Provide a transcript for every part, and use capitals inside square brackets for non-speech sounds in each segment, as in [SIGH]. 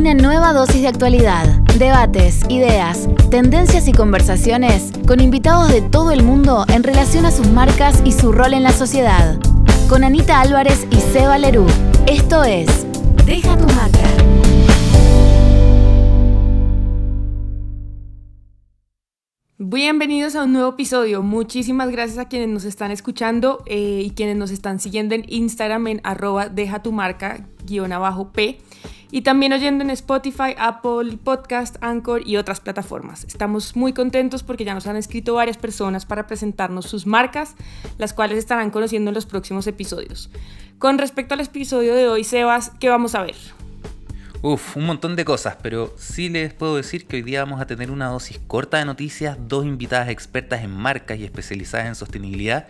Una nueva dosis de actualidad, debates, ideas, tendencias y conversaciones con invitados de todo el mundo en relación a sus marcas y su rol en la sociedad. Con Anita Álvarez y Seba Lerú. Esto es Deja tu marca. Bienvenidos a un nuevo episodio. Muchísimas gracias a quienes nos están escuchando eh, y quienes nos están siguiendo en Instagram en arroba deja tu marca guion abajo P y también oyendo en Spotify, Apple Podcast, Anchor y otras plataformas. Estamos muy contentos porque ya nos han escrito varias personas para presentarnos sus marcas, las cuales estarán conociendo en los próximos episodios. Con respecto al episodio de hoy, Sebas, ¿qué vamos a ver? Uf, un montón de cosas, pero sí les puedo decir que hoy día vamos a tener una dosis corta de noticias, dos invitadas expertas en marcas y especializadas en sostenibilidad,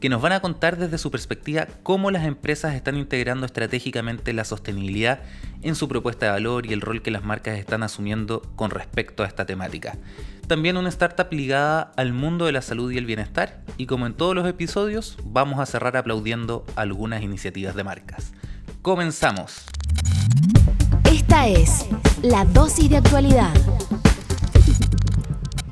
que nos van a contar desde su perspectiva cómo las empresas están integrando estratégicamente la sostenibilidad en su propuesta de valor y el rol que las marcas están asumiendo con respecto a esta temática. También una startup ligada al mundo de la salud y el bienestar, y como en todos los episodios, vamos a cerrar aplaudiendo algunas iniciativas de marcas. Comenzamos. Es la dosis de actualidad.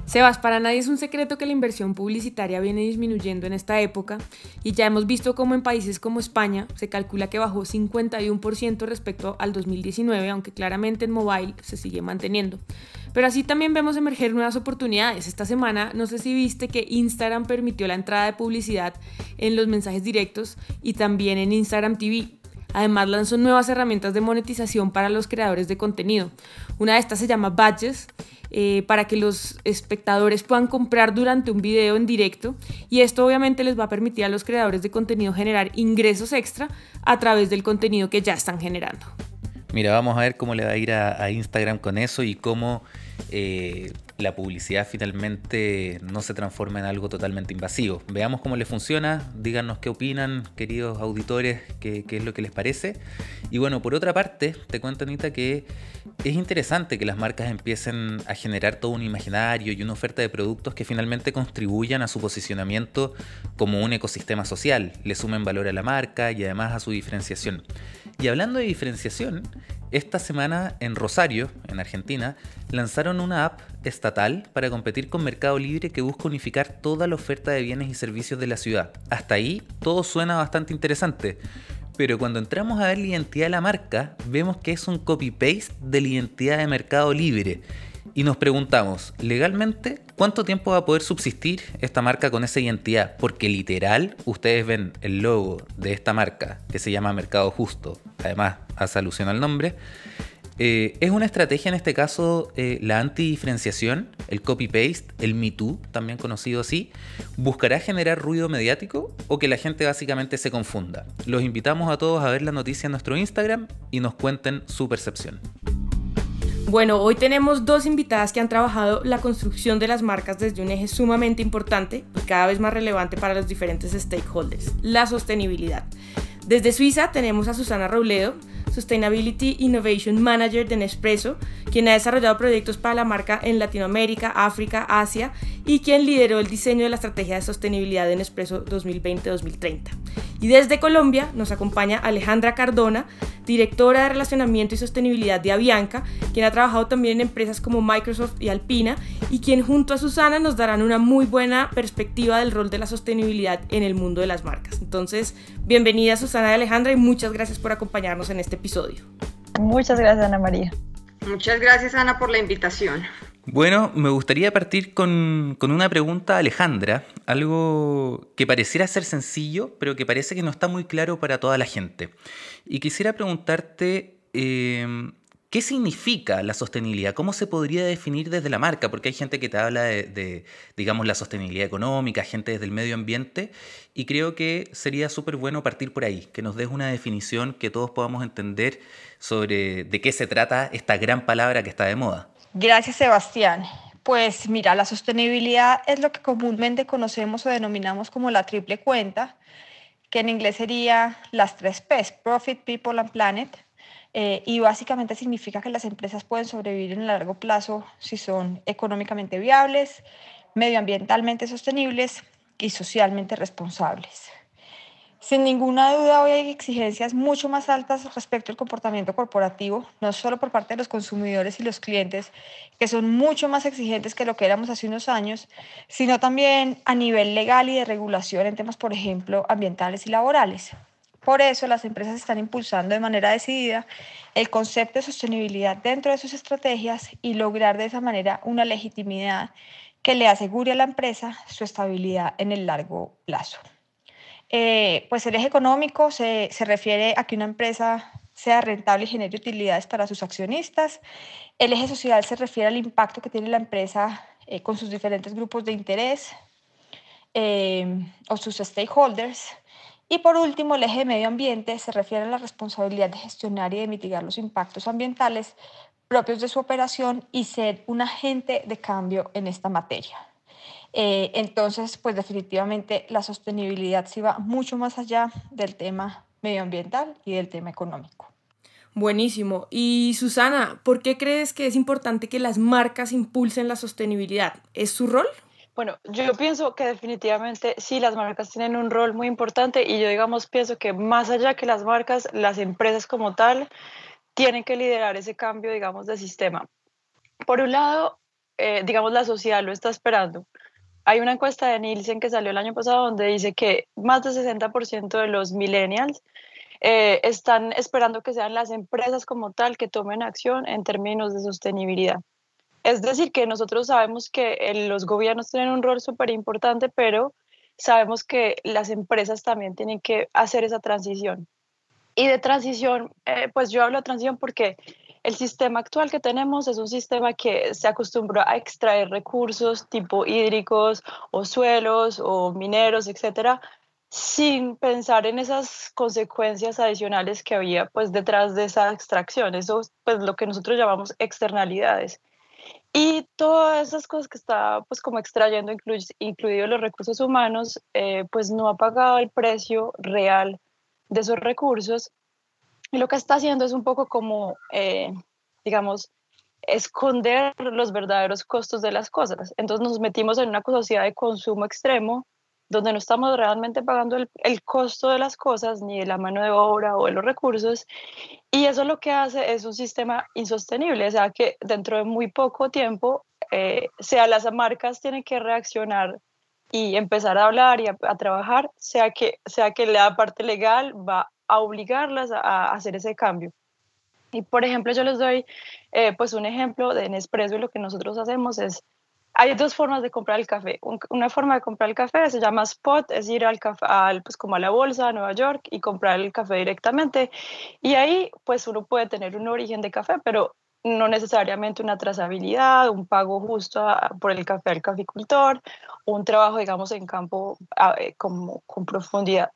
Sebas, para nadie es un secreto que la inversión publicitaria viene disminuyendo en esta época y ya hemos visto cómo en países como España se calcula que bajó 51% respecto al 2019, aunque claramente en mobile se sigue manteniendo. Pero así también vemos emerger nuevas oportunidades. Esta semana, no sé si viste que Instagram permitió la entrada de publicidad en los mensajes directos y también en Instagram TV. Además lanzó nuevas herramientas de monetización para los creadores de contenido. Una de estas se llama Badges, eh, para que los espectadores puedan comprar durante un video en directo y esto obviamente les va a permitir a los creadores de contenido generar ingresos extra a través del contenido que ya están generando. Mira, vamos a ver cómo le va a ir a, Instagram con eso y cómo eh, la publicidad finalmente no se transforma en algo totalmente invasivo. Veamos cómo le funciona, díganos qué opinan, queridos auditores, qué, es lo que les parece. Y bueno, por otra parte, te cuento, Anita, que es interesante que las marcas empiecen a generar todo un imaginario y una oferta de productos que finalmente contribuyan a su posicionamiento como un ecosistema social, le sumen valor a la marca y además a su diferenciación. Y hablando de diferenciación, esta semana en Rosario, en Argentina, lanzaron una app estatal para competir con Mercado Libre que busca unificar toda la oferta de bienes y servicios de la ciudad. Hasta ahí todo suena bastante interesante. Pero cuando entramos a ver la identidad de la marca, vemos que es un copy-paste de la identidad de Mercado Libre y nos preguntamos, legalmente, ¿cuánto tiempo va a poder subsistir esta marca con esa identidad? Porque literal, ustedes ven el logo de esta marca, que se llama Mercado Justo, además hace alusión al nombre, eh, es una estrategia en este caso eh, la antidiferenciación, el copy-paste, el Me Too, también conocido así, buscará generar ruido mediático o que la gente básicamente se confunda. Los invitamos a todos a ver la noticia en nuestro Instagram y nos cuenten su percepción. Bueno, hoy tenemos dos invitadas que han trabajado la construcción de las marcas desde un eje sumamente importante y cada vez más relevante para los diferentes stakeholders, la sostenibilidad. Desde Suiza tenemos a Susana Robledo, Sustainability Innovation Manager de Nespresso, quien ha desarrollado proyectos para la marca en Latinoamérica, África, Asia y quien lideró el diseño de la estrategia de sostenibilidad de Nespresso 2020-2030. Y desde Colombia nos acompaña Alejandra Cardona, directora de Relacionamiento y Sostenibilidad de Avianca, quien ha trabajado también en empresas como Microsoft y Alpina y quien junto a Susana nos darán una muy buena perspectiva del rol de la sostenibilidad en el mundo de las marcas. Entonces, bienvenida Susana y Alejandra y muchas gracias por acompañarnos en este episodio. Muchas gracias Ana María. Muchas gracias Ana por la invitación. Bueno, me gustaría partir con, una pregunta Alejandra, algo que pareciera ser sencillo, pero que parece que no está muy claro para toda la gente. Y quisiera preguntarte, em, ¿qué significa la sostenibilidad? ¿Cómo se podría definir desde la marca? Porque hay gente que te habla de, de digamos, la sostenibilidad económica, gente desde el medio ambiente, y creo que sería súper bueno partir por ahí, que nos des una definición que todos podamos entender sobre de qué se trata esta gran palabra que está de moda. Gracias, Sebastián. Pues mira, la sostenibilidad es lo que comúnmente conocemos o denominamos como la triple cuenta, que en inglés sería las tres P's, Profit, People and Planet. Eh, y básicamente significa que las empresas pueden sobrevivir en el largo plazo si son económicamente viables, medioambientalmente sostenibles y socialmente responsables. Sin ninguna duda, hoy hay exigencias mucho más altas respecto al comportamiento corporativo, no solo por parte de los consumidores y los clientes, que son mucho más exigentes que lo que éramos hace unos años, sino también a nivel legal y de regulación en temas, por ejemplo, ambientales y laborales. Por eso las empresas están impulsando de manera decidida el concepto de sostenibilidad dentro de sus estrategias y lograr de esa manera una legitimidad que le asegure a la empresa su estabilidad en el largo plazo. Eh, pues el eje económico se, se refiere a que una empresa sea rentable y genere utilidades para sus accionistas. El eje social se refiere al impacto que tiene la empresa eh, con sus diferentes grupos de interés eh, o sus stakeholders. Y por último, el eje de medio ambiente se refiere a la responsabilidad de gestionar y de mitigar los impactos ambientales propios de su operación y ser un agente de cambio en esta materia. Eh, entonces, pues definitivamente la sostenibilidad sí va mucho más allá del tema medioambiental y del tema económico. Buenísimo. Y Susana, ¿por qué crees que es importante que las marcas impulsen la sostenibilidad? ¿Es su rol? Bueno, yo pienso que definitivamente sí, las marcas tienen un rol muy importante y yo, digamos, pienso que más allá que las marcas, las empresas como tal tienen que liderar ese cambio, digamos, de sistema. Por un lado, eh, digamos, la sociedad lo está esperando. Hay una encuesta de Nielsen que salió el año pasado donde dice que más del 60% de los millennials eh, están esperando que sean las empresas como tal que tomen acción en términos de sostenibilidad. Es decir, que nosotros sabemos que los gobiernos tienen un rol súper importante, pero sabemos que las empresas también tienen que hacer esa transición. Y de transición, eh, pues yo hablo de transición porque el sistema actual que tenemos es un sistema que se acostumbró a extraer recursos tipo hídricos o suelos o mineros, etcétera, sin pensar en esas consecuencias adicionales que había pues detrás de esa extracción, eso pues lo que nosotros llamamos externalidades. Y todas esas cosas que está pues como extrayendo, incluidos los recursos humanos, eh, pues no ha pagado el precio real de esos recursos y lo que está haciendo es un poco como, eh, digamos, esconder los verdaderos costos de las cosas. Entonces nos metimos en una sociedad de consumo extremo donde no estamos realmente pagando el, el, costo de las cosas, ni de la mano de obra o de los recursos, y eso lo que hace es un sistema insostenible, o sea que dentro de muy poco tiempo, eh, sea las marcas tienen que reaccionar y empezar a hablar y a, a, trabajar, sea que, sea que la parte legal va a obligarlas a, hacer ese cambio. Y por ejemplo, yo les doy eh, pues un ejemplo de Nespresso y lo que nosotros hacemos es, hay dos formas de comprar el café. una forma de comprar el café se llama spot, es ir al, al pues como a la bolsa a Nueva York y comprar el café directamente. Y ahí pues uno puede tener un origen de café, pero no necesariamente una trazabilidad, un pago justo por el café al caficultor, un trabajo, digamos, en campo eh, como, con profundidad.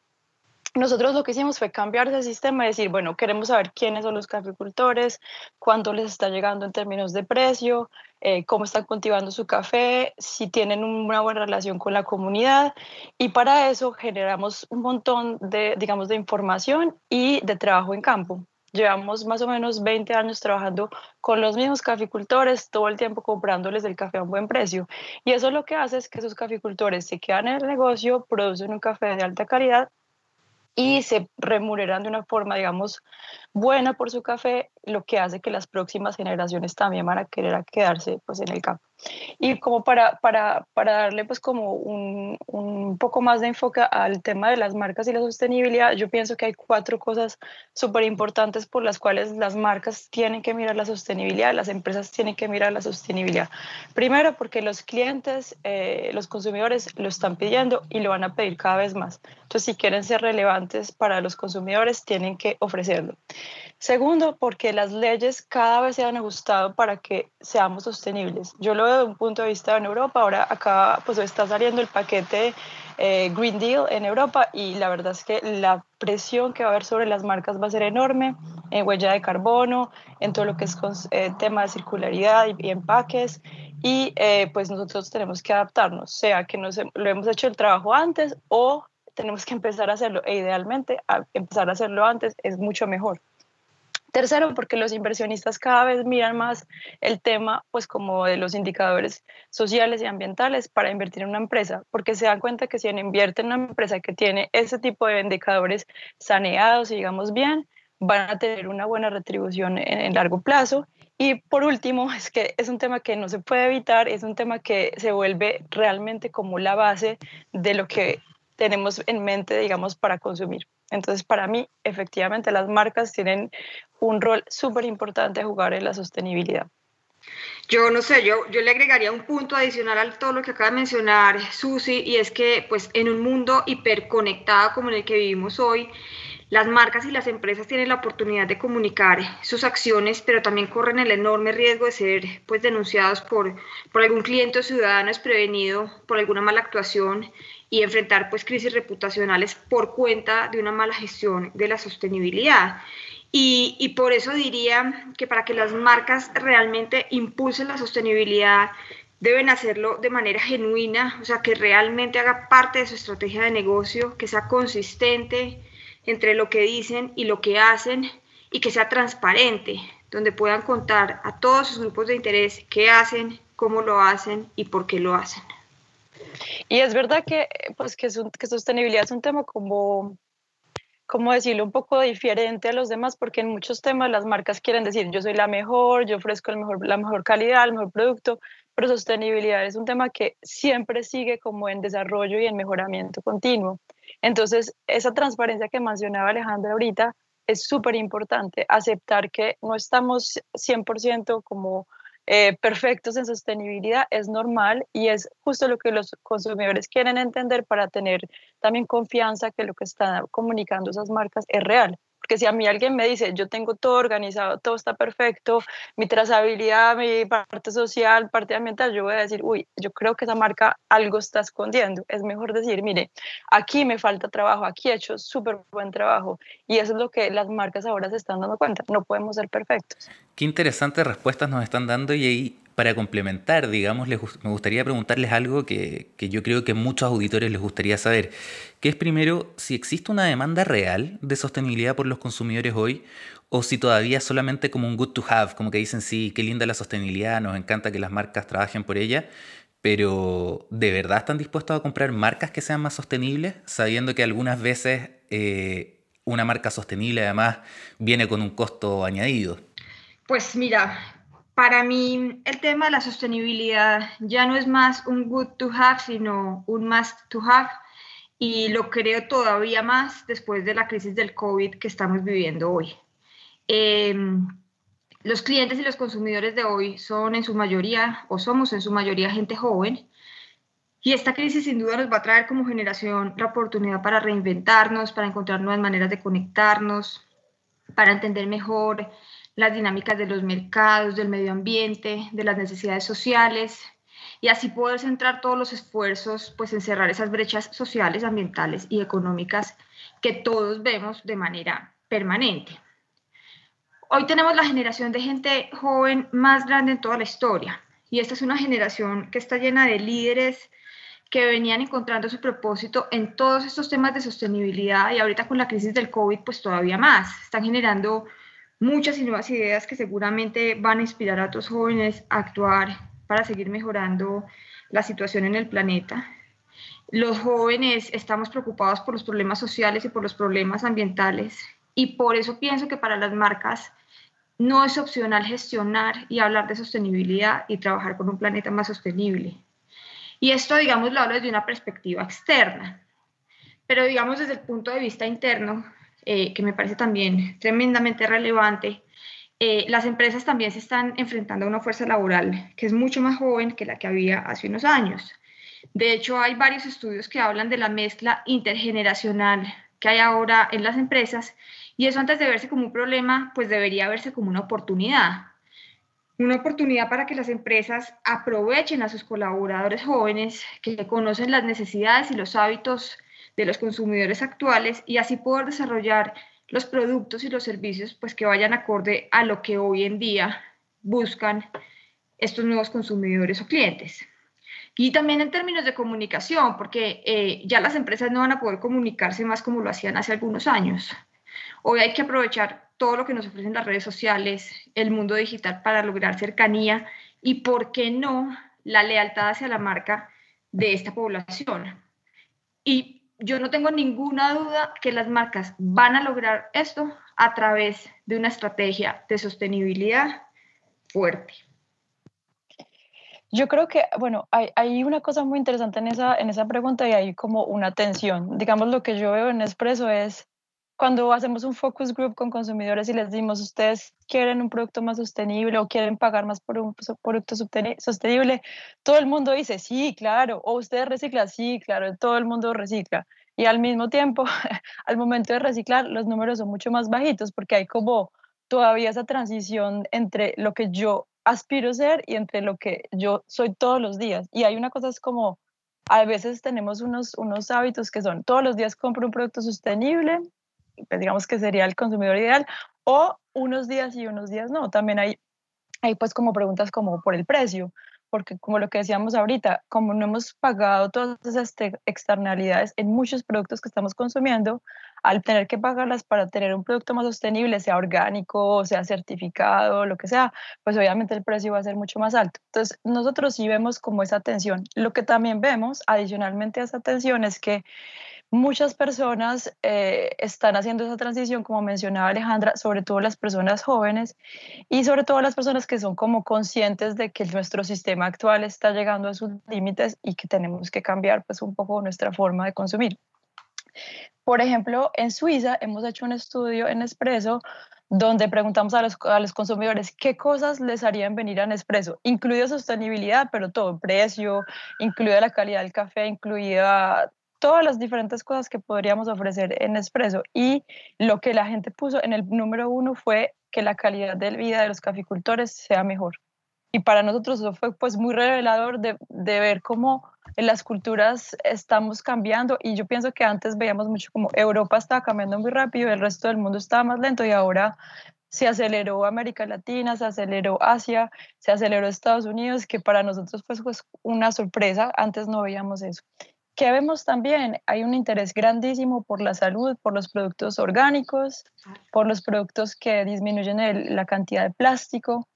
Nosotros lo que hicimos fue cambiar ese sistema y decir, bueno, queremos saber quiénes son los caficultores, cuánto les está llegando en términos de precio, eh, cómo están cultivando su café, si tienen una buena relación con la comunidad. Y para eso generamos un montón de, digamos, de información y de trabajo en campo. Llevamos más o menos 20 años trabajando con los mismos caficultores, todo el tiempo comprándoles el café a un buen precio. Y eso lo que hace es que esos caficultores se quedan en el negocio, producen un café de alta calidad y se remuneran de una forma, digamos, buena por su café, lo que hace que las próximas generaciones también van a querer quedarse pues, en el campo. Y como para, para, para darle pues como un, un, poco más de enfoque al tema de las marcas y la sostenibilidad, yo pienso que hay cuatro cosas súper importantes por las cuales las marcas tienen que mirar la sostenibilidad, las empresas tienen que mirar la sostenibilidad. Primero, porque los clientes, eh, los consumidores lo están pidiendo y lo van a pedir cada vez más. Entonces, si quieren ser relevantes para los consumidores, tienen que ofrecerlo. Segundo, porque las leyes cada vez se han ajustado para que seamos sostenibles. Yo lo veo de un punto de vista en Europa, ahora acá pues está saliendo el paquete eh, Green Deal en Europa y la verdad es que la presión que va a haber sobre las marcas va a ser enorme en huella de carbono, en todo lo que es eh, tema de circularidad y, empaques y eh, pues nosotros tenemos que adaptarnos, sea que nos, lo hemos hecho el trabajo antes o tenemos que empezar a hacerlo e idealmente a empezar a hacerlo antes es mucho mejor. Tercero, porque los inversionistas cada vez miran más el tema, pues como de los indicadores sociales y ambientales para invertir en una empresa, porque se dan cuenta que si invierten en una empresa que tiene ese tipo de indicadores saneados y digamos bien, van a tener una buena retribución en, en largo plazo. Y por último, [LAUGHS] es que es un tema que no se puede evitar, es un tema que se vuelve realmente como la base de lo que tenemos en mente, digamos, para consumir. Entonces, para mí, efectivamente, las marcas tienen un rol súper importante a jugar en la sostenibilidad. Yo no sé, yo, yo le agregaría un punto adicional a todo lo que acaba de mencionar Susi, y es que pues en un mundo hiperconectado como en el que vivimos hoy, las marcas y las empresas tienen la oportunidad de comunicar sus acciones, pero también corren el enorme riesgo de ser pues, denunciados por, por algún cliente o ciudadano desprevenido por alguna mala actuación y enfrentar pues, crisis reputacionales por cuenta de una mala gestión de la sostenibilidad. Y, y, por eso diría que para que las marcas realmente impulsen la sostenibilidad, deben hacerlo de manera genuina, o sea, que realmente haga parte de su estrategia de negocio, que sea consistente, entre lo que dicen y lo que hacen y que sea transparente, donde puedan contar a todos sus grupos de interés qué hacen, cómo lo hacen y por qué lo hacen. Y es verdad que, pues, que, que sostenibilidad es un tema como, como decirlo, un poco diferente a los demás, porque en muchos temas las marcas quieren decir, yo soy la mejor, yo ofrezco el mejor, la mejor calidad, el mejor producto, pero sostenibilidad es un tema que siempre sigue como en desarrollo y en mejoramiento continuo. Entonces, esa transparencia que mencionaba Alejandra ahorita es súper importante, aceptar que no estamos 100% como eh, perfectos en sostenibilidad es normal y es justo lo que los consumidores quieren entender para tener también confianza que lo que están comunicando esas marcas es real. Porque si a mí alguien me dice, yo tengo todo organizado, todo está perfecto, mi trazabilidad, mi parte social, parte ambiental, yo voy a decir, uy, yo creo que esa marca algo está escondiendo. Es mejor decir, mire, aquí me falta trabajo, aquí he hecho súper buen trabajo. Y eso es lo que las marcas ahora se están dando cuenta, no podemos ser perfectos. Qué interesantes respuestas nos están dando y ahí para complementar, digamos, me gustaría preguntarles algo que, yo creo que muchos auditores les gustaría saber, que es primero si existe una demanda real de sostenibilidad por los consumidores hoy o si todavía solamente como un good to have, como que dicen, sí, qué linda la sostenibilidad, nos encanta que las marcas trabajen por ella, pero ¿de verdad están dispuestos a comprar marcas que sean más sostenibles, sabiendo que algunas veces eh, una marca sostenible además viene con un costo añadido? Pues mira, para mí el tema de la sostenibilidad ya no es más un good to have, sino un must to have. Y lo creo todavía más después de la crisis del COVID que estamos viviendo hoy. Em, los clientes y los consumidores de hoy son en su mayoría, o somos en su mayoría, gente joven. Y esta crisis sin duda nos va a traer como generación la oportunidad para reinventarnos, para encontrar nuevas maneras de conectarnos, para entender mejor las dinámicas de los mercados, del medio ambiente, de las necesidades sociales y así poder centrar todos los esfuerzos pues en cerrar esas brechas sociales, ambientales y económicas que todos vemos de manera permanente. Hoy tenemos la generación de gente joven más grande en toda la historia y esta es una generación que está llena de líderes que venían encontrando su propósito en todos estos temas de sostenibilidad y ahorita con la crisis del COVID pues todavía más. Están generando muchas y nuevas ideas que seguramente van a inspirar a otros jóvenes a actuar para seguir mejorando la situación en el planeta. Los jóvenes estamos preocupados por los problemas sociales y por los problemas ambientales y por eso pienso que para las marcas no es opcional gestionar y hablar de sostenibilidad y trabajar con un planeta más sostenible. Y esto, digamos, lo hablo desde una perspectiva externa, pero digamos desde el punto de vista interno, eh, que me parece también tremendamente relevante, eh, las empresas también se están enfrentando a una fuerza laboral que es mucho más joven que la que había hace unos años. De hecho, hay varios estudios que hablan de la mezcla intergeneracional que hay ahora en las empresas y eso antes de verse como un problema, pues debería verse como una oportunidad. Una oportunidad para que las empresas aprovechen a sus colaboradores jóvenes que conocen las necesidades y los hábitos de los consumidores actuales y así poder desarrollar los productos y los servicios pues que vayan acorde a lo que hoy en día buscan estos nuevos consumidores o clientes. Y también en términos de comunicación, porque eh, ya las empresas no van a poder comunicarse más como lo hacían hace algunos años. Hoy hay que aprovechar todo lo que nos ofrecen las redes sociales, el mundo digital para lograr cercanía y, ¿por qué no?, la lealtad hacia la marca de esta población. Y yo no tengo ninguna duda que las marcas van a lograr esto a través de una estrategia de sostenibilidad fuerte. Yo creo que, bueno, hay, una cosa muy interesante en esa, en esa pregunta y hay como una tensión. Digamos, lo que yo veo en Expreso es cuando hacemos un focus group con consumidores y les decimos, ustedes quieren un producto más sostenible o quieren pagar más por un producto sostenible, todo el mundo dice, sí, claro, o ustedes reciclan, sí, claro, todo el mundo recicla. Y al mismo tiempo, [LAUGHS] al momento de reciclar, los números son mucho más bajitos porque hay como todavía esa transición entre lo que yo aspiro ser y entre lo que yo soy todos los días. Y hay una cosa es como, a veces tenemos unos, unos hábitos que son, todos los días compro un producto sostenible, digamos que sería el consumidor ideal, o unos días y unos días no. También hay, hay pues como preguntas como por el precio, porque como lo que decíamos ahorita, como no hemos pagado todas esas externalidades en muchos productos que estamos consumiendo, al tener que pagarlas para tener un producto más sostenible, sea orgánico, sea certificado, lo que sea, pues obviamente el precio va a ser mucho más alto. Entonces, nosotros sí vemos como esa tensión. Lo que también vemos, adicionalmente a esa tensión, es que Muchas personas eh, están haciendo esa transición, como mencionaba Alejandra, sobre todo las personas jóvenes y sobre todo las personas que son como conscientes de que nuestro sistema actual está llegando a sus límites y que tenemos que cambiar pues un poco nuestra forma de consumir. Por ejemplo, en Suiza hemos hecho un estudio en Espresso donde preguntamos a los, a los, consumidores qué cosas les harían venir a Nespresso, incluida sostenibilidad, pero todo, precio, incluida la calidad del café, incluida todas las diferentes cosas que podríamos ofrecer en Espresso. Y lo que la gente puso en el número uno fue que la calidad de vida de los caficultores sea mejor. Y para nosotros eso fue pues muy revelador de, de ver cómo en las culturas estamos cambiando y yo pienso que antes veíamos mucho como Europa estaba cambiando muy rápido, el resto del mundo estaba más lento y ahora se aceleró América Latina, se aceleró Asia, se aceleró Estados Unidos, que para nosotros pues, pues una sorpresa, antes no veíamos eso. ¿Qué vemos también? Hay un interés grandísimo por la salud, por los productos orgánicos, por los productos que disminuyen la cantidad de plástico,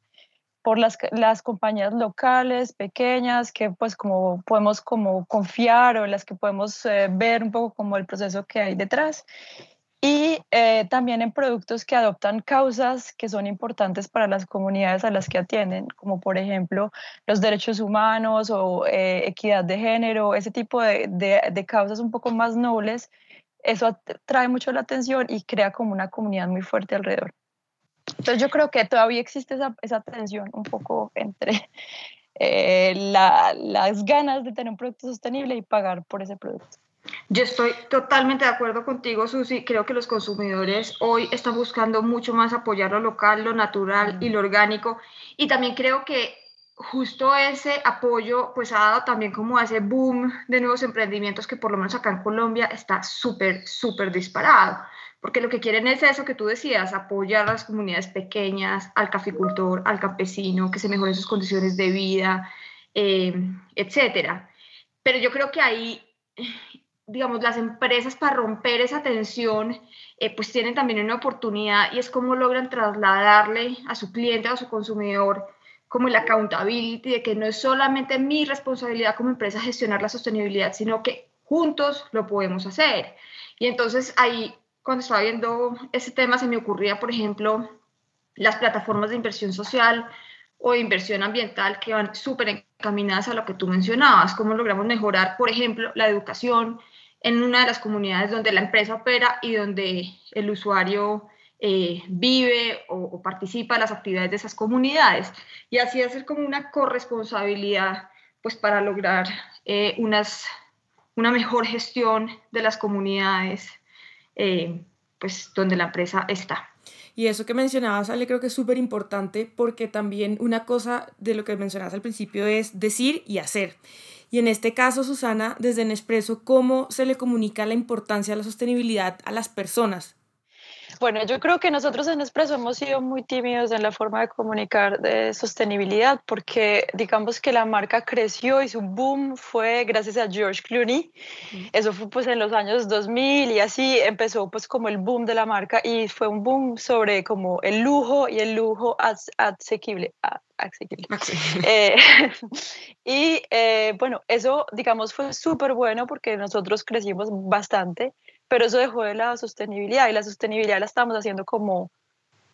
por las, las, compañías locales, pequeñas, que pues como podemos como confiar o las que podemos eh, ver un poco como el proceso que hay detrás y eh, también en productos que adoptan causas que son importantes para las comunidades a las que atienden, como por ejemplo los derechos humanos o eh, equidad de género, ese tipo de, de, causas un poco más nobles, eso atrae mucho la atención y crea como una comunidad muy fuerte alrededor. Entonces yo creo que todavía existe esa, esa tensión un poco entre [LAUGHS] eh, las ganas de tener un producto sostenible y pagar por ese producto. Yo estoy totalmente de acuerdo contigo, Susi. Creo que los consumidores hoy están buscando mucho más apoyar lo local, lo natural y lo orgánico. Y también creo que justo ese apoyo pues ha dado también como ese boom de nuevos emprendimientos que por lo menos acá en Colombia está súper, súper disparado. Porque lo que quieren es eso que tú decías, apoyar a las comunidades pequeñas, al caficultor, al campesino, que se mejoren sus condiciones de vida, eh, etcétera. Pero yo creo que ahí digamos, las empresas para romper esa tensión, eh, pues tienen también una oportunidad y es cómo logran trasladarle a su cliente, a su consumidor, como el accountability, de que no es solamente mi responsabilidad como empresa gestionar la sostenibilidad, sino que juntos lo podemos hacer. Y entonces ahí, cuando estaba viendo ese tema, se me ocurría, por ejemplo, las plataformas de inversión social o de inversión ambiental que van súper encaminadas a lo que tú mencionabas, cómo logramos mejorar, por ejemplo, la educación, en una de las comunidades donde la empresa opera y donde el usuario eh, vive o, participa en las actividades de esas comunidades. Y así hacer como una corresponsabilidad pues para lograr eh, unas, una mejor gestión de las comunidades eh, pues donde la empresa está. Y eso que mencionabas, Ale, creo que es súper importante porque también una cosa de lo que mencionabas al principio es decir y hacer. Y en este caso, Susana, desde Nespresso, ¿cómo se le comunica la importancia de la sostenibilidad a las personas? Bueno, yo creo que nosotros en Espresso hemos sido muy tímidos en la forma de comunicar de sostenibilidad porque digamos que la marca creció y su boom fue gracias a George Clooney. Eso fue pues en los años 2000 y así empezó pues como el boom de la marca y fue un boom sobre como el lujo y el lujo asequible. Asequible. [LAUGHS] Eh, [LAUGHS] y eh, bueno, eso digamos fue súper bueno porque nosotros crecimos bastante pero eso dejó de la sostenibilidad y la sostenibilidad la estamos haciendo como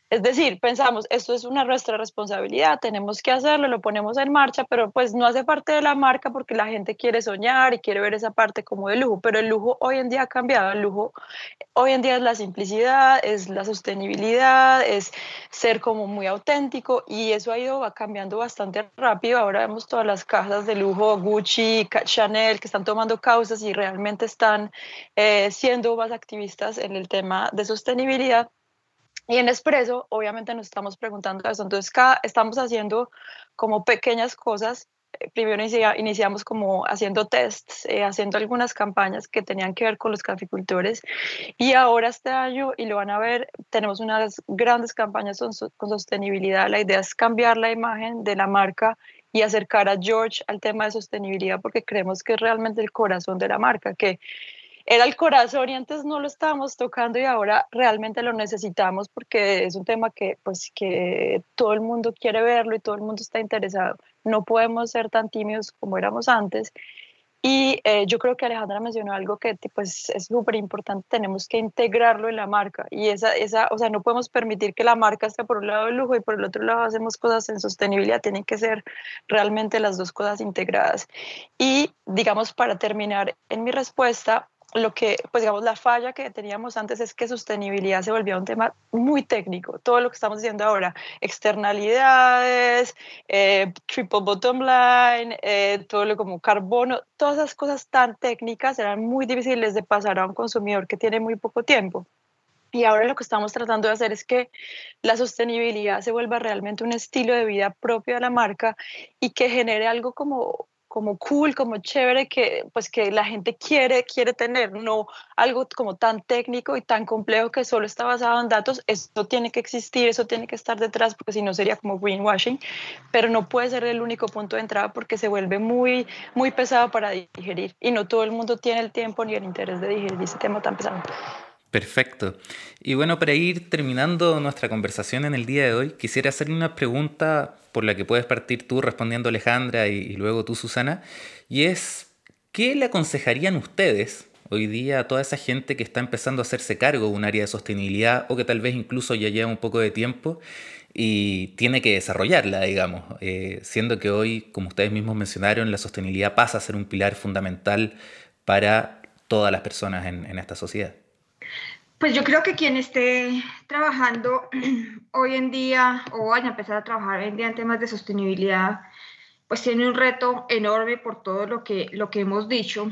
es decir, pensamos, esto es una nuestra responsabilidad, tenemos que hacerlo, lo ponemos en marcha, pero pues no hace parte de la marca porque la gente quiere soñar y quiere ver esa parte como de lujo, pero el lujo hoy en día ha cambiado, el lujo hoy en día es la simplicidad, es la sostenibilidad, es ser como muy auténtico y eso ha ido cambiando bastante rápido. Ahora vemos todas las casas de lujo, Gucci, Chanel, que están tomando causas y realmente están eh, siendo más activistas en el tema de sostenibilidad y en Expreso, obviamente nos estamos preguntando eso. Entonces, cada, estamos haciendo como pequeñas cosas. Eh, primero iniciamos como haciendo tests, eh, haciendo algunas campañas que tenían que ver con los caficultores. Y ahora este año, y lo van a ver, tenemos unas grandes campañas con, con sostenibilidad. La idea es cambiar la imagen de la marca y acercar a George al tema de sostenibilidad porque creemos que es realmente el corazón de la marca, que era el corazón y antes no lo estábamos tocando y ahora realmente lo necesitamos porque es un tema que pues que todo el mundo quiere verlo y todo el mundo está interesado. No podemos ser tan tímidos como éramos antes. Y eh, yo creo que Alejandra mencionó algo que pues, es súper importante, tenemos que integrarlo en la marca. Y esa, esa, o sea, no podemos permitir que la marca esté por un lado el lujo y por el otro lado hacemos cosas en sostenibilidad, tienen que ser realmente las dos cosas integradas. Y digamos, para terminar en mi respuesta, lo que, pues digamos, la falla que teníamos antes es que sostenibilidad se volvía un tema muy técnico. Todo lo que estamos diciendo ahora, externalidades, eh, triple bottom line, eh, todo lo como carbono, todas esas cosas tan técnicas eran muy difíciles de pasar a un consumidor que tiene muy poco tiempo. Y ahora lo que estamos tratando de hacer es que la sostenibilidad se vuelva realmente un estilo de vida propio de la marca y que genere algo como como cool, como chévere, que pues que la gente quiere, quiere tener, no algo como tan técnico y tan complejo que solo está basado en datos, eso tiene que existir, eso tiene que estar detrás, porque si no sería como greenwashing, pero no puede ser el único punto de entrada porque se vuelve muy, muy pesado para digerir y no todo el mundo tiene el tiempo ni el interés de digerir ese tema tan pesado. Perfecto. Y bueno, para ir terminando nuestra conversación en el día de hoy, quisiera hacerle una pregunta por la que puedes partir tú respondiendo Alejandra y, luego tú Susana, y es, ¿qué le aconsejarían ustedes hoy día a toda esa gente que está empezando a hacerse cargo de un área de sostenibilidad o que tal vez incluso ya lleva un poco de tiempo y tiene que desarrollarla, digamos, eh, siendo que hoy, como ustedes mismos mencionaron, la sostenibilidad pasa a ser un pilar fundamental para todas las personas en esta sociedad? Pues yo creo que quien esté trabajando [CLEARS THROAT] hoy en día o vaya a empezar a trabajar hoy en día en temas de sostenibilidad, pues tiene un reto enorme por todo lo que, lo que hemos dicho.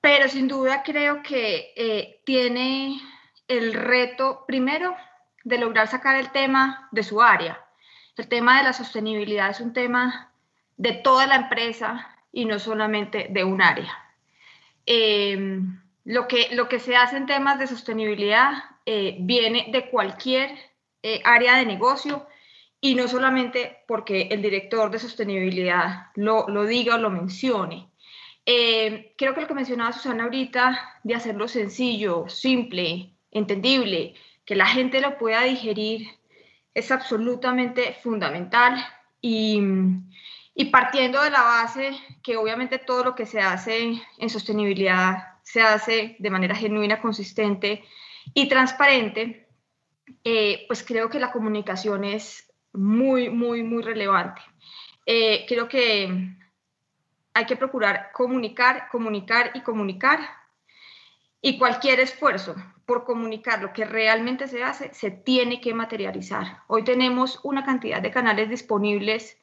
Pero sin duda creo que eh, tiene el reto, primero, de lograr sacar el tema de su área. El tema de la sostenibilidad es un tema de toda la empresa y no solamente de un área. Eh, lo que, lo que se hace en temas de sostenibilidad eh, viene de cualquier eh, área de negocio y no solamente porque el director de sostenibilidad lo, lo diga o lo mencione. Eh, creo que lo que mencionaba Susana ahorita, de hacerlo sencillo, simple, entendible, que la gente lo pueda digerir, es absolutamente fundamental. Y, y partiendo de la base que obviamente todo lo que se hace en sostenibilidad se hace de manera genuina, consistente y transparente, eh, pues creo que la comunicación es muy, muy, muy relevante. Eh, creo que hay que procurar comunicar, comunicar y comunicar. Y cualquier esfuerzo por comunicar lo que realmente se hace, se tiene que materializar. Hoy tenemos una cantidad de canales disponibles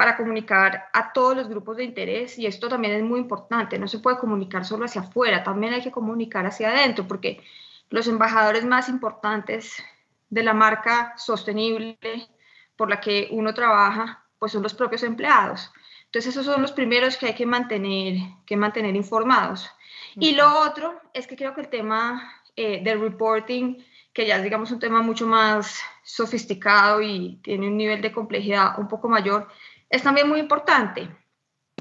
para comunicar a todos los grupos de interés y esto también es muy importante, no se puede comunicar solo hacia afuera, también hay que comunicar hacia adentro porque los embajadores más importantes de la marca sostenible por la que uno trabaja, pues son los propios empleados. Entonces esos son los primeros que hay que mantener, que mantener informados. Y lo otro es que creo que el tema eh, de reporting, que ya es, digamos, un tema mucho más sofisticado y tiene un nivel de complejidad un poco mayor, es también muy importante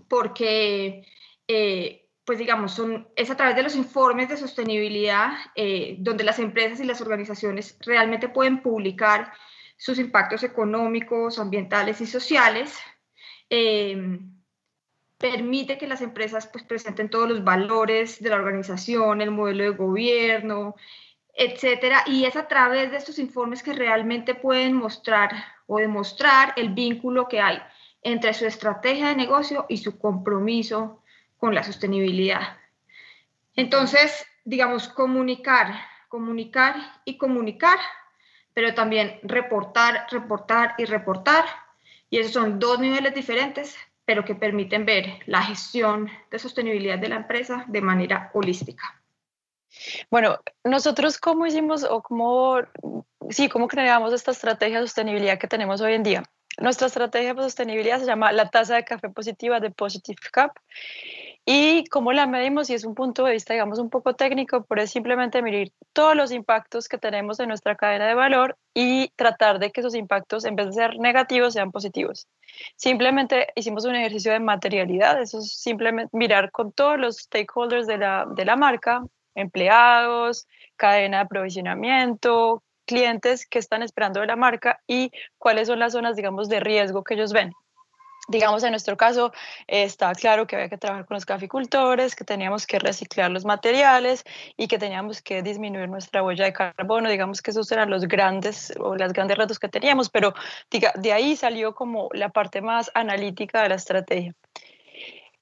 porque, eh, pues digamos, es a través de los informes de sostenibilidad eh, donde las empresas y las organizaciones realmente pueden publicar sus impactos económicos, ambientales y sociales. Eh, permite que las empresas pues, presenten todos los valores de la organización, el modelo de gobierno, etcétera, y es a través de estos informes que realmente pueden mostrar o demostrar el vínculo que hay entre su estrategia de negocio y su compromiso con la sostenibilidad. Entonces, digamos, comunicar, comunicar y comunicar, pero también reportar, reportar y reportar. Y esos son dos niveles diferentes, pero que permiten ver la gestión de sostenibilidad de la empresa de manera holística. Bueno, nosotros cómo hicimos o cómo, sí, cómo creamos esta estrategia de sostenibilidad que tenemos hoy en día. Nuestra estrategia de sostenibilidad se llama la tasa de café positiva de Positive Cup y cómo la medimos y es un punto de vista, digamos, un poco técnico, pero es simplemente medir todos los impactos que tenemos en nuestra cadena de valor y tratar de que esos impactos, en vez de ser negativos, sean positivos. Simplemente hicimos un ejercicio de materialidad, eso es simplemente mirar con todos los stakeholders de la, de la marca, empleados, cadena de aprovisionamiento, clientes que están esperando de la marca y cuáles son las zonas, digamos, de riesgo que ellos ven digamos, en nuestro caso está claro que había que trabajar con los caficultores, que teníamos que reciclar los materiales y que teníamos que disminuir nuestra huella de carbono. Digamos que esos eran los grandes o las grandes retos que teníamos, pero diga, de ahí salió como la parte más analítica de la estrategia.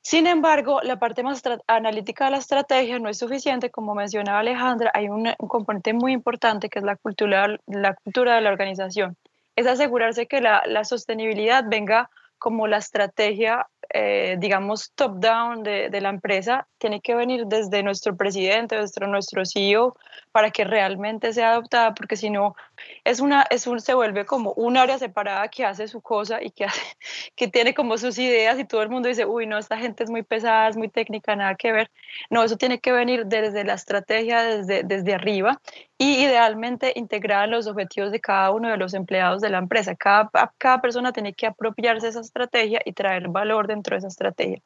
Sin embargo, la parte más analítica de la estrategia no es suficiente. Como mencionaba Alejandra, hay un, componente muy importante que es la cultura, la cultura de la organización. Es asegurarse que la, la sostenibilidad venga como la estrategia, eh, digamos, top-down de, de, la empresa tiene que venir desde nuestro presidente, nuestro, nuestro CEO, para que realmente sea adoptada, porque si no, es una, es un, se vuelve como un área separada que hace su cosa y que, hace, [LAUGHS] que tiene como sus ideas y todo el mundo dice, uy, no, esta gente es muy pesada, es muy técnica, nada que ver. No, eso tiene que venir desde la estrategia, desde, desde arriba y idealmente integrada en los objetivos de cada uno de los empleados de la empresa. Cada, cada persona tiene que apropiarse de esa estrategia y traer valor dentro de esa estrategia.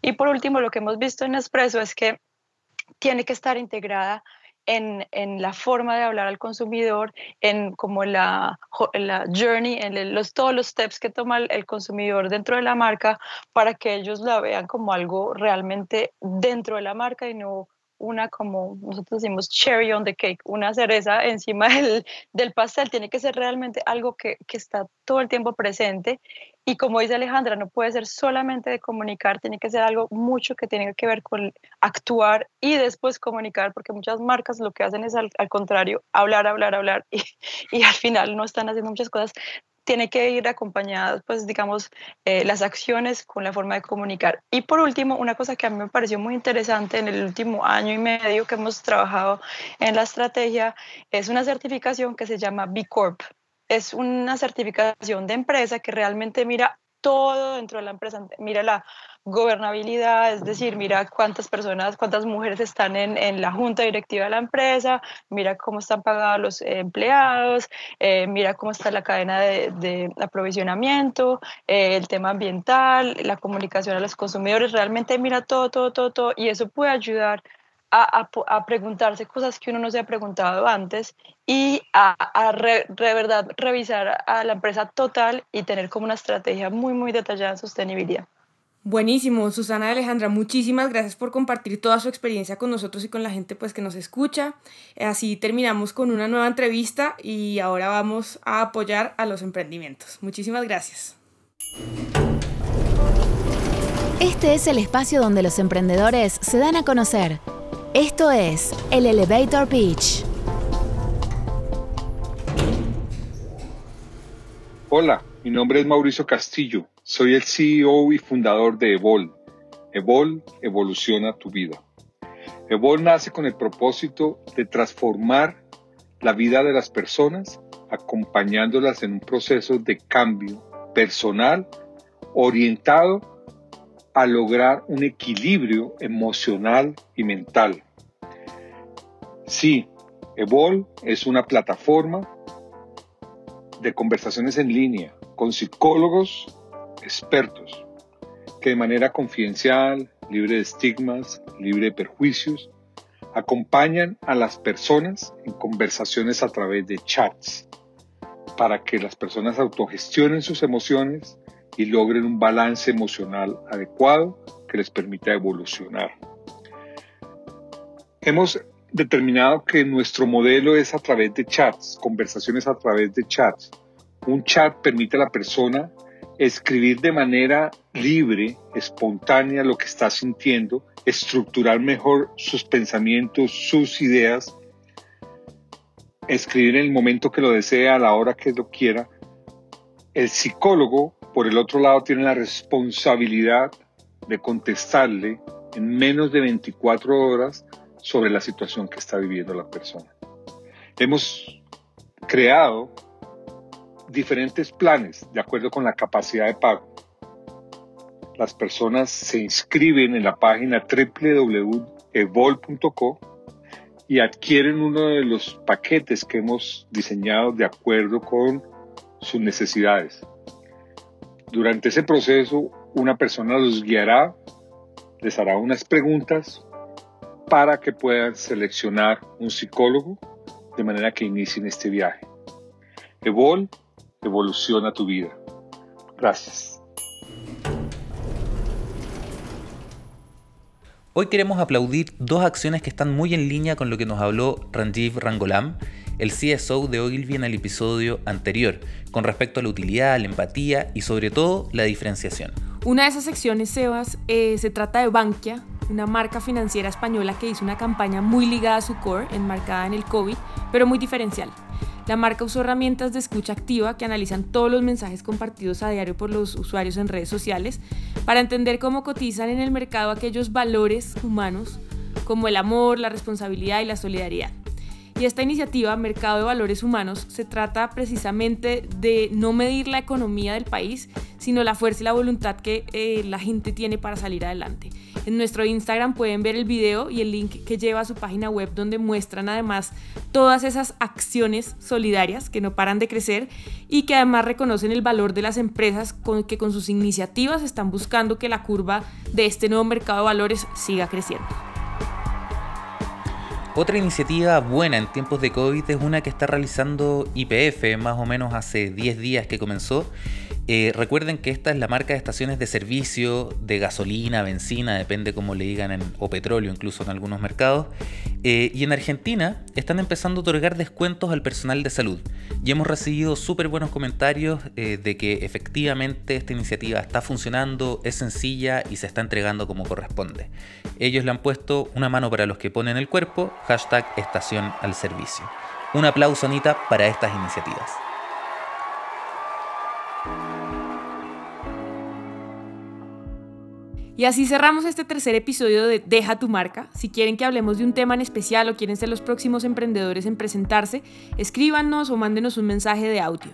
Y por último, lo que hemos visto en Espresso es que tiene que estar integrada en, en, la forma de hablar al consumidor, en como la, la journey, en los, todos los steps que toma el, el, consumidor dentro de la marca para que ellos la vean como algo realmente dentro de la marca y no una como nosotros decimos cherry on the cake, una cereza encima [LAUGHS] del, del pastel, tiene que ser realmente algo que, que, está todo el tiempo presente. Y como dice Alejandra, no puede ser solamente de comunicar, tiene que ser algo mucho que tiene que ver con actuar y después comunicar, porque muchas marcas lo que hacen es al, al contrario, hablar, hablar, hablar [LAUGHS] y, y al final no están haciendo muchas cosas tiene que ir acompañadas, pues digamos, eh, las acciones con la forma de comunicar. Y por último, una cosa que a mí me pareció muy interesante en el último año y medio que hemos trabajado en la estrategia es una certificación que se llama B Corp. Es una certificación de empresa que realmente mira todo dentro de la empresa, mira la gobernabilidad, es decir, mira cuántas personas, cuántas mujeres están en, en la junta directiva de la empresa, mira cómo están pagados los empleados, eh, mira cómo está la cadena de, de aprovisionamiento, eh, el tema ambiental, la comunicación a los consumidores, realmente mira todo, todo, todo, todo, y eso puede ayudar a, a, a, preguntarse cosas que uno no se ha preguntado antes y a, a re, de verdad revisar a la empresa total y tener como una estrategia muy, muy detallada en sostenibilidad. Buenísimo, Susana y Alejandra, muchísimas gracias por compartir toda su experiencia con nosotros y con la gente pues que nos escucha. Así terminamos con una nueva entrevista y ahora vamos a apoyar a los emprendimientos. Muchísimas gracias. Este es el espacio donde los emprendedores se dan a conocer. Esto es el Elevator Pitch. Hola, mi nombre es Mauricio Castillo soy el CEO y fundador de Evol. Evol evoluciona tu vida. Evol nace con el propósito de transformar la vida de las personas, acompañándolas en un proceso de cambio personal orientado a lograr un equilibrio emocional y mental. Sí, Evol es una plataforma de conversaciones en línea con psicólogos expertos que de manera confidencial, libre de estigmas, libre de perjuicios, acompañan a las personas en conversaciones a través de chats para que las personas autogestionen sus emociones y logren un balance emocional adecuado que les permita evolucionar. Hemos determinado que nuestro modelo es a través de chats, conversaciones a través de chats. Un chat permite a la persona escribir de manera libre, espontánea lo que está sintiendo, estructurar mejor sus pensamientos, sus ideas, escribir en el momento que lo desea, a la hora que lo quiera. El psicólogo, por el otro lado, tiene la responsabilidad de contestarle en menos de 24 horas sobre la situación que está viviendo la persona. Hemos creado diferentes planes de acuerdo con la capacidad de pago. Las personas se inscriben en la página www.evol.co y adquieren uno de los paquetes que hemos diseñado de acuerdo con sus necesidades. Durante ese proceso, una persona los guiará, les hará unas preguntas para que puedan seleccionar un psicólogo de manera que inicien este viaje. Evol evoluciona tu vida. Gracias. Hoy queremos aplaudir dos acciones que están muy en línea con lo que nos habló Ranjiv Rangolam, el CSO de Ogilvy en el episodio anterior, con respecto a la utilidad, la empatía y sobre todo la diferenciación. Una de esas secciones, Sebas, eh, se trata de Bankia, una marca financiera española que hizo una campaña muy ligada a su core, enmarcada en el COVID, pero muy diferencial. La marca usó herramientas de escucha activa que analizan todos los mensajes compartidos a diario por los usuarios en redes sociales para entender cómo cotizan en el mercado aquellos valores humanos como el amor, la responsabilidad y la solidaridad. Y esta iniciativa, Mercado de Valores Humanos, se trata precisamente de no medir la economía del país, sino la fuerza y la voluntad que eh, la gente tiene para salir adelante. En nuestro Instagram pueden ver el video y el link que lleva a su página web donde muestran además todas esas acciones solidarias que no paran de crecer y que además reconocen el valor de las empresas que con sus iniciativas están buscando que la curva de este nuevo mercado de valores siga creciendo. Otra iniciativa buena en tiempos de COVID es una que está realizando IPF, más o menos hace 10 días que comenzó, eh, recuerden que esta es la marca de estaciones de servicio, de gasolina, benzina, depende cómo le digan, o petróleo incluso en algunos mercados. Eh, y en Argentina están empezando a otorgar descuentos al personal de salud. Y hemos recibido súper buenos comentarios eh, de que efectivamente esta iniciativa está funcionando, es sencilla y se está entregando como corresponde. Ellos le han puesto una mano para los que ponen el cuerpo, hashtag estación al servicio. Un aplauso, Anita, para estas iniciativas. Y así cerramos este tercer episodio de Deja tu marca. Si quieren que hablemos de un tema en especial o quieren ser los próximos emprendedores en presentarse, escríbanos o mándenos un mensaje de audio.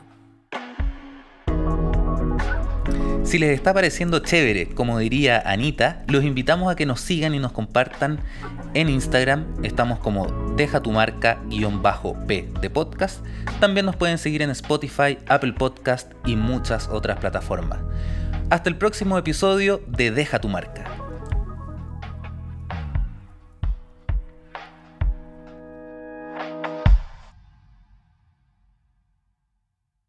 Si les está pareciendo chévere, como diría Anita, los invitamos a que nos sigan y nos compartan en Instagram. Estamos como deja tu marca-p de podcast. También nos pueden seguir en Spotify, Apple Podcast y muchas otras plataformas. Hasta el próximo episodio de Deja tu marca.